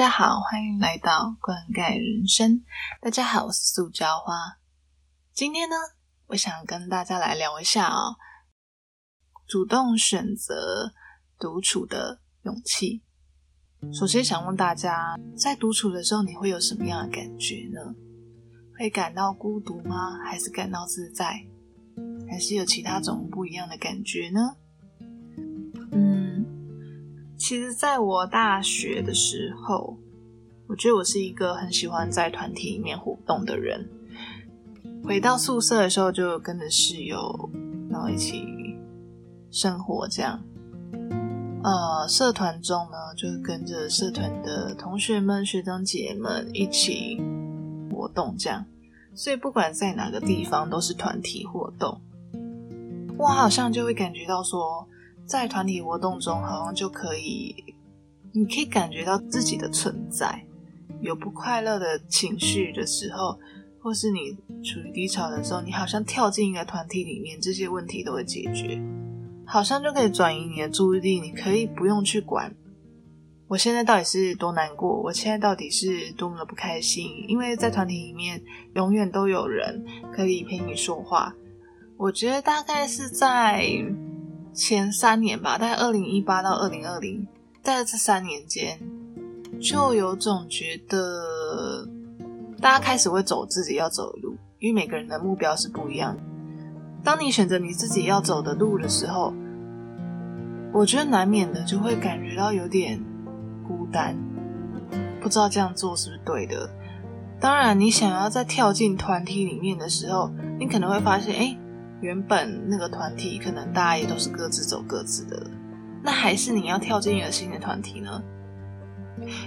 大家好，欢迎来到灌溉人生。大家好，我是塑胶花。今天呢，我想跟大家来聊一下哦，主动选择独处的勇气。首先想问大家，在独处的时候，你会有什么样的感觉呢？会感到孤独吗？还是感到自在？还是有其他种不一样的感觉呢？其实，在我大学的时候，我觉得我是一个很喜欢在团体里面活动的人。回到宿舍的时候，就跟着室友，然后一起生活这样。呃，社团中呢，就跟着社团的同学们、学长姐们一起活动这样。所以，不管在哪个地方，都是团体活动。我好像就会感觉到说。在团体活动中，好像就可以，你可以感觉到自己的存在。有不快乐的情绪的时候，或是你处于低潮的时候，你好像跳进一个团体里面，这些问题都会解决，好像就可以转移你的注意力。你可以不用去管我现在到底是多难过，我现在到底是多么的不开心，因为在团体里面永远都有人可以陪你说话。我觉得大概是在。前三年吧，大概二零一八到二零二零，在这三年间，就有种觉得大家开始会走自己要走的路，因为每个人的目标是不一样。当你选择你自己要走的路的时候，我觉得难免的就会感觉到有点孤单，不知道这样做是不是对的。当然，你想要在跳进团体里面的时候，你可能会发现，哎。原本那个团体可能大家也都是各自走各自的，那还是你要跳进一个新的团体呢？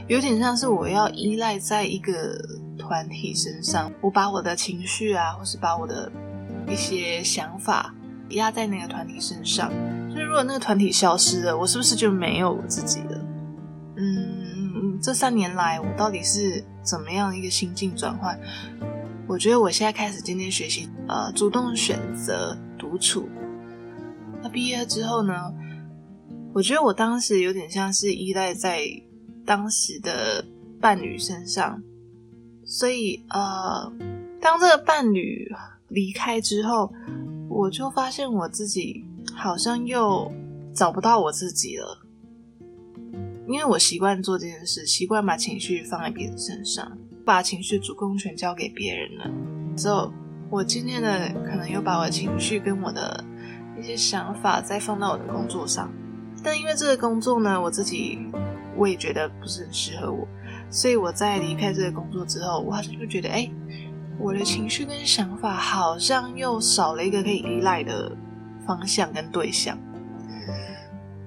有点像是我要依赖在一个团体身上，我把我的情绪啊，或是把我的一些想法压在那个团体身上。所以如果那个团体消失了，我是不是就没有我自己了？嗯，这三年来我到底是怎么样一个心境转换？我觉得我现在开始渐渐学习，呃，主动选择独处。那毕业之后呢？我觉得我当时有点像是依赖在当时的伴侣身上，所以呃，当这个伴侣离开之后，我就发现我自己好像又找不到我自己了，因为我习惯做这件事，习惯把情绪放在别人身上。把情绪主控权交给别人了之后，我今天的，可能又把我的情绪跟我的一些想法再放到我的工作上，但因为这个工作呢，我自己我也觉得不是很适合我，所以我在离开这个工作之后，我好像就觉得，哎，我的情绪跟想法好像又少了一个可以依赖的方向跟对象。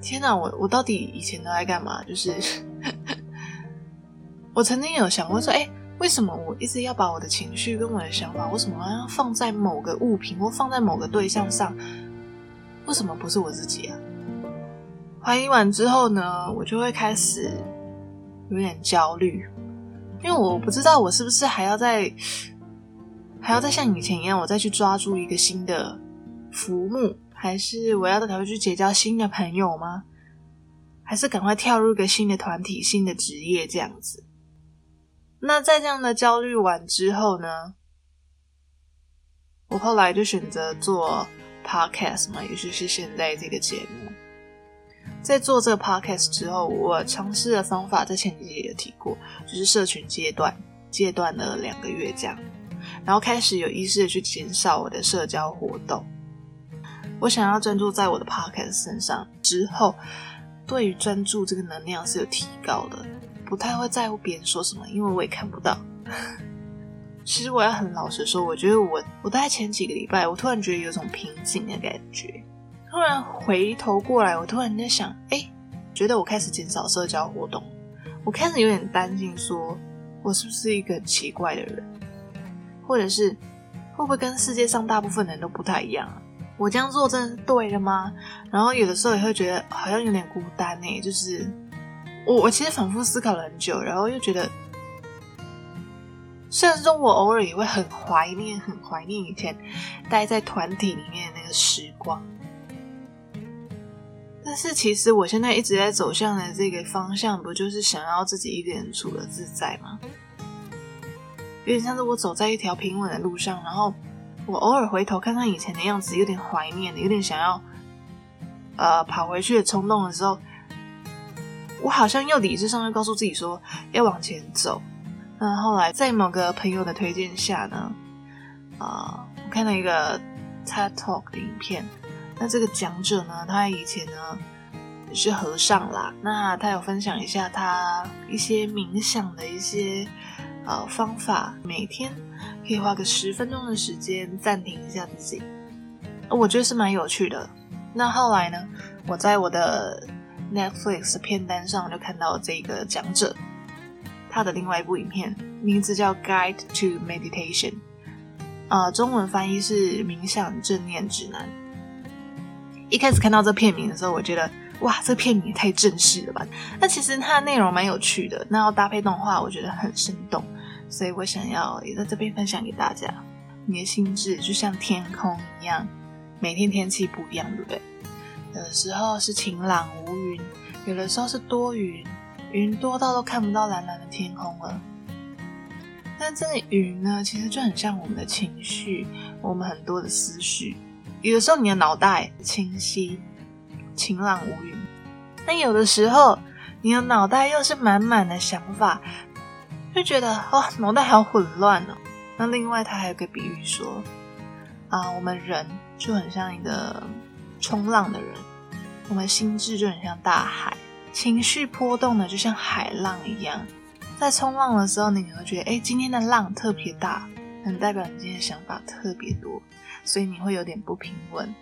天哪，我我到底以前都在干嘛？就是 我曾经有想过说，哎。为什么我一直要把我的情绪跟我的想法，为什么要放在某个物品或放在某个对象上？为什么不是我自己啊？怀疑完之后呢，我就会开始有点焦虑，因为我不知道我是不是还要再还要再像以前一样，我再去抓住一个新的浮木，还是我要到赶快去结交新的朋友吗？还是赶快跳入一个新的团体、新的职业这样子？那在这样的焦虑完之后呢，我后来就选择做 podcast 嘛，也就是现在这个节目。在做这个 podcast 之后，我尝试的方法在前几集也提过，就是社群阶段，阶段的两个月这样，然后开始有意识的去减少我的社交活动。我想要专注在我的 podcast 身上之后，对于专注这个能量是有提高的。不太会在乎别人说什么，因为我也看不到。其实我要很老实说，我觉得我我大概前几个礼拜，我突然觉得有种平静的感觉。突然回头过来，我突然在想，哎，觉得我开始减少社交活动，我开始有点担心，说我是不是一个很奇怪的人，或者是会不会跟世界上大部分人都不太一样？我这样做真的是对的吗？然后有的时候也会觉得好像有点孤单呢，就是。我我其实反复思考了很久，然后又觉得，虽然说我偶尔也会很怀念、很怀念以前待在团体里面的那个时光，但是其实我现在一直在走向的这个方向，不就是想要自己一个人处的自在吗？有点像是我走在一条平稳的路上，然后我偶尔回头看看以前的样子，有点怀念，有点想要呃跑回去的冲动的时候，我好像又理智上又告诉自己说要往前走。那后来在某个朋友的推荐下呢，啊，我看了一个 TED Talk 的影片。那这个讲者呢，他以前呢是和尚啦。那他有分享一下他一些冥想的一些呃方法，每天可以花个十分钟的时间暂停一下自己，我觉得是蛮有趣的。那后来呢，我在我的 Netflix 片单上就看到这个讲者。他的另外一部影片名字叫《Guide to Meditation》，呃，中文翻译是《冥想正念指南》。一开始看到这片名的时候，我觉得哇，这片名也太正式了吧？那其实它的内容蛮有趣的，那要搭配动画，我觉得很生动，所以我想要也在这边分享给大家。你的心智就像天空一样，每天天气不一样，对不对？有的时候是晴朗无云，有的时候是多云。云多到都看不到蓝蓝的天空了。但这个云呢，其实就很像我们的情绪，我们很多的思绪。有的时候你的脑袋清晰、晴朗无云，但有的时候你的脑袋又是满满的想法，就觉得哇，脑袋好混乱哦。那另外他还有个比喻说，啊，我们人就很像一个冲浪的人，我们心智就很像大海。情绪波动的就像海浪一样，在冲浪的时候，你可能会觉得，哎，今天的浪特别大，能代表你今天的想法特别多，所以你会有点不平稳。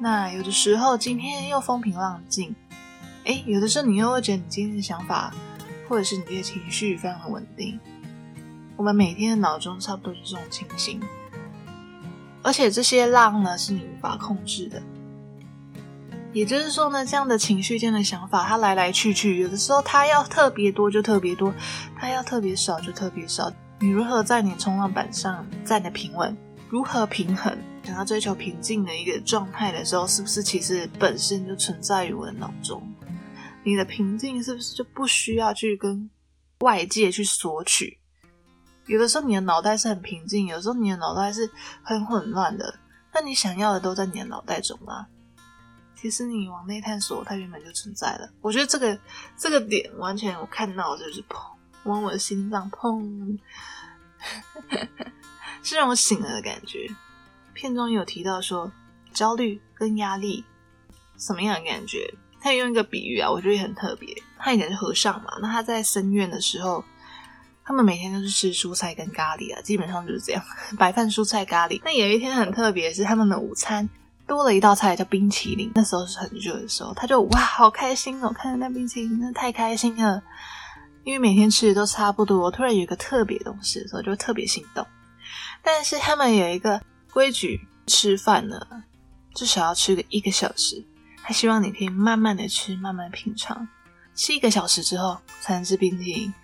那有的时候，今天又风平浪静，哎，有的时候你又会觉得你今天的想法，或者是你的情绪非常的稳定。我们每天的脑中差不多是这种情形，而且这些浪呢，是你无法控制的。也就是说呢，这样的情绪、这样的想法，它来来去去，有的时候它要特别多就特别多，它要特别少就特别少。你如何在你冲浪板上站得平稳？如何平衡？想要追求平静的一个状态的时候，是不是其实本身就存在于我的脑中？你的平静是不是就不需要去跟外界去索取？有的时候你的脑袋是很平静，有时候你的脑袋是很混乱的，那你想要的都在你的脑袋中吗？其实你往内探索，它原本就存在了。我觉得这个这个点完全我看到就是砰，往我的心脏砰，是让我醒了的感觉。片中有提到说焦虑跟压力什么样的感觉？他用一个比喻啊，我觉得也很特别。他以前是和尚嘛，那他在僧院的时候，他们每天都是吃蔬菜跟咖喱啊，基本上就是这样，白饭、蔬菜、咖喱。那有一天很特别，是他们的午餐。多了一道菜叫冰淇淋，那时候是很热的时候，他就哇好开心哦，看着那冰淇淋，那太开心了。因为每天吃的都差不多，突然有一个特别东西的时候，就特别心动。但是他们有一个规矩，吃饭呢至少要吃个一个小时，他希望你可以慢慢的吃，慢慢品尝，吃一个小时之后才能吃冰淇淋。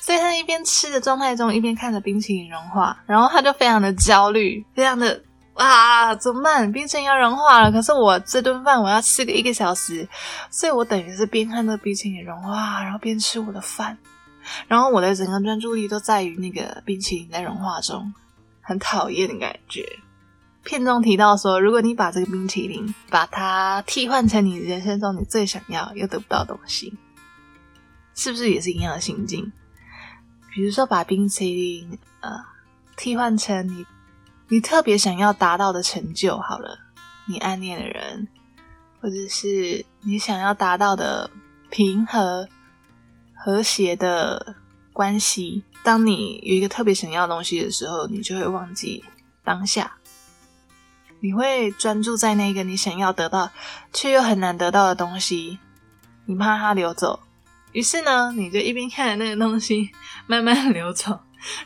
所以他一边吃的状态中，一边看着冰淇淋融化，然后他就非常的焦虑，非常的。哇，怎么办？冰淇淋要融化了，可是我这顿饭我要吃个一个小时，所以我等于是边看那冰淇淋融化，然后边吃我的饭，然后我的整个专注力都在于那个冰淇淋在融化中，很讨厌的感觉。片中提到说，如果你把这个冰淇淋把它替换成你人生中你最想要又得不到东西，是不是也是一样的心境？比如说把冰淇淋呃替换成你。你特别想要达到的成就，好了，你暗恋的人，或者是你想要达到的平和、和谐的关系。当你有一个特别想要的东西的时候，你就会忘记当下，你会专注在那个你想要得到却又很难得到的东西，你怕它流走，于是呢，你就一边看着那个东西慢慢流走，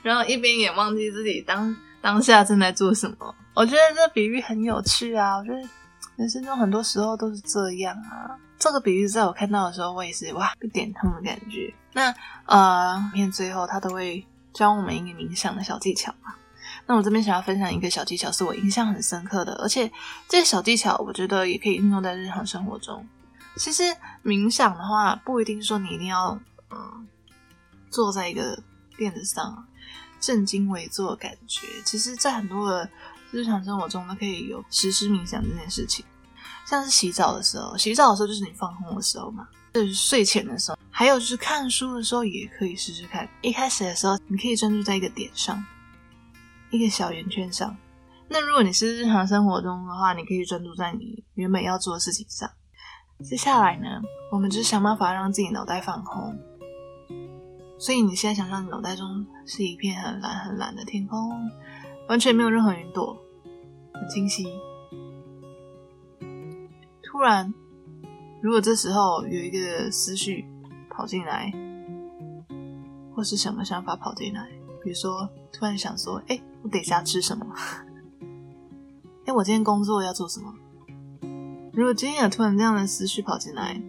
然后一边也忘记自己当。当下正在做什么？我觉得这比喻很有趣啊！我觉得人生中很多时候都是这样啊。这个比喻在我看到的时候，我也是哇，一点通的感觉。那呃，片最后他都会教我们一个冥想的小技巧嘛。那我这边想要分享一个小技巧，是我印象很深刻的，而且这些小技巧我觉得也可以运用在日常生活中。其实冥想的话，不一定说你一定要嗯坐在一个垫子上正襟危坐的感觉。其实，在很多的日常生活中都可以有实施冥想这件事情。像是洗澡的时候，洗澡的时候就是你放空的时候嘛，就是睡前的时候，还有就是看书的时候也可以试试看。一开始的时候，你可以专注在一个点上，一个小圆圈上。那如果你是日常生活中的话，你可以专注在你原本要做的事情上。接下来呢，我们就想办法让自己脑袋放空。所以你现在想象你脑袋中是一片很蓝很蓝的天空，完全没有任何云朵，很清晰。突然，如果这时候有一个思绪跑进来，或是什么想法跑进来，比如说突然想说：“哎，我等下吃什么？” 哎，我今天工作要做什么？如果今天有突然这样的思绪跑进来，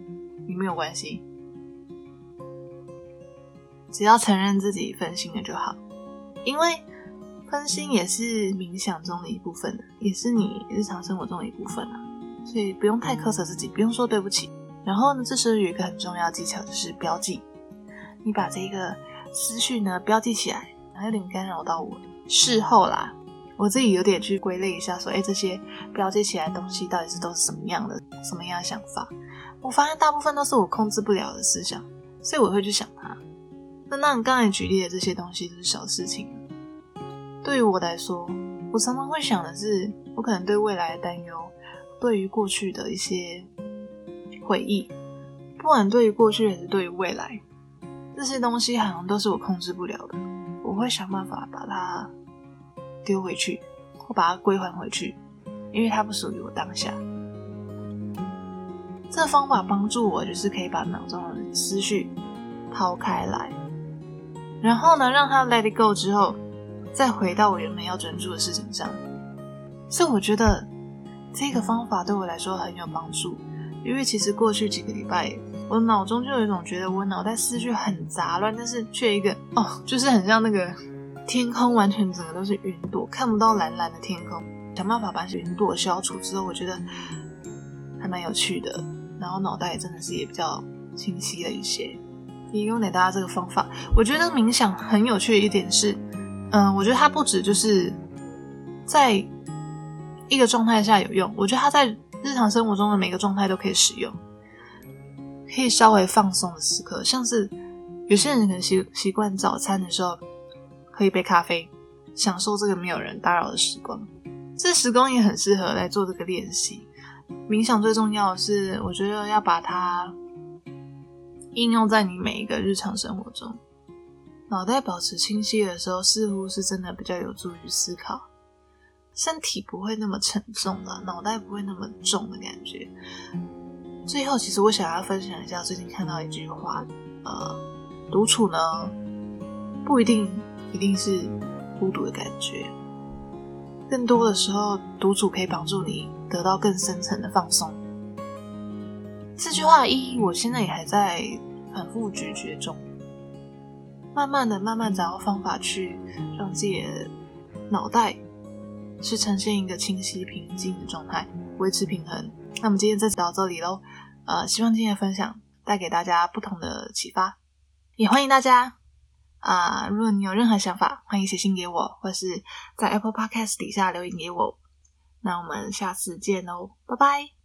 你没有关系，只要承认自己分心了就好。因为分心也是冥想中的一部分，也是你日常生活中的一部分啊，所以不用太苛责自己，不用说对不起。然后呢，这时候有一个很重要技巧，就是标记。你把这个思绪呢标记起来，然后有点干扰到我，事后啦。我自己有点去归类一下，说，哎，这些标记起来的东西到底是都是什么样的、什么样的想法？我发现大部分都是我控制不了的思想，所以我会去想它。那那你刚才举例的这些东西都是小事情，对于我来说，我常常会想的是，我可能对未来的担忧，对于过去的一些回忆，不管对于过去还是对于未来，这些东西好像都是我控制不了的，我会想办法把它。丢回去，或把它归还回去，因为它不属于我当下。这方法帮助我，就是可以把脑中的思绪抛开来，然后呢，让它 let it go 之后，再回到我原本要专注的事情上。所以我觉得这个方法对我来说很有帮助，因为其实过去几个礼拜，我脑中就有一种觉得我脑袋思绪很杂乱，但是却一个哦，就是很像那个。天空完全整个都是云朵，看不到蓝蓝的天空。想办法把云朵消除之后，我觉得还蛮有趣的。然后脑袋也真的是也比较清晰了一些。提供给大家这个方法，我觉得冥想很有趣的一点是，嗯，我觉得它不止就是在一个状态下有用，我觉得它在日常生活中的每个状态都可以使用，可以稍微放松的时刻，像是有些人可能习习惯早餐的时候。喝一杯咖啡，享受这个没有人打扰的时光。这时光也很适合来做这个练习。冥想最重要的是，我觉得要把它应用在你每一个日常生活中。脑袋保持清晰的时候，似乎是真的比较有助于思考，身体不会那么沉重了，脑袋不会那么重的感觉。最后，其实我想要分享一下最近看到一句话：呃，独处呢，不一定。一定是孤独的感觉，更多的时候，独处可以帮助你得到更深层的放松。这句话一，我现在也还在反复咀嚼中，慢慢的、慢慢找到方法去让自己的脑袋是呈现一个清晰、平静的状态，维持平衡。那么今天就到这里喽，呃，希望今天的分享带给大家不同的启发，也欢迎大家。啊，如果你有任何想法，欢迎写信给我，或是在 Apple Podcast 底下留言给我。那我们下次见喽，拜拜。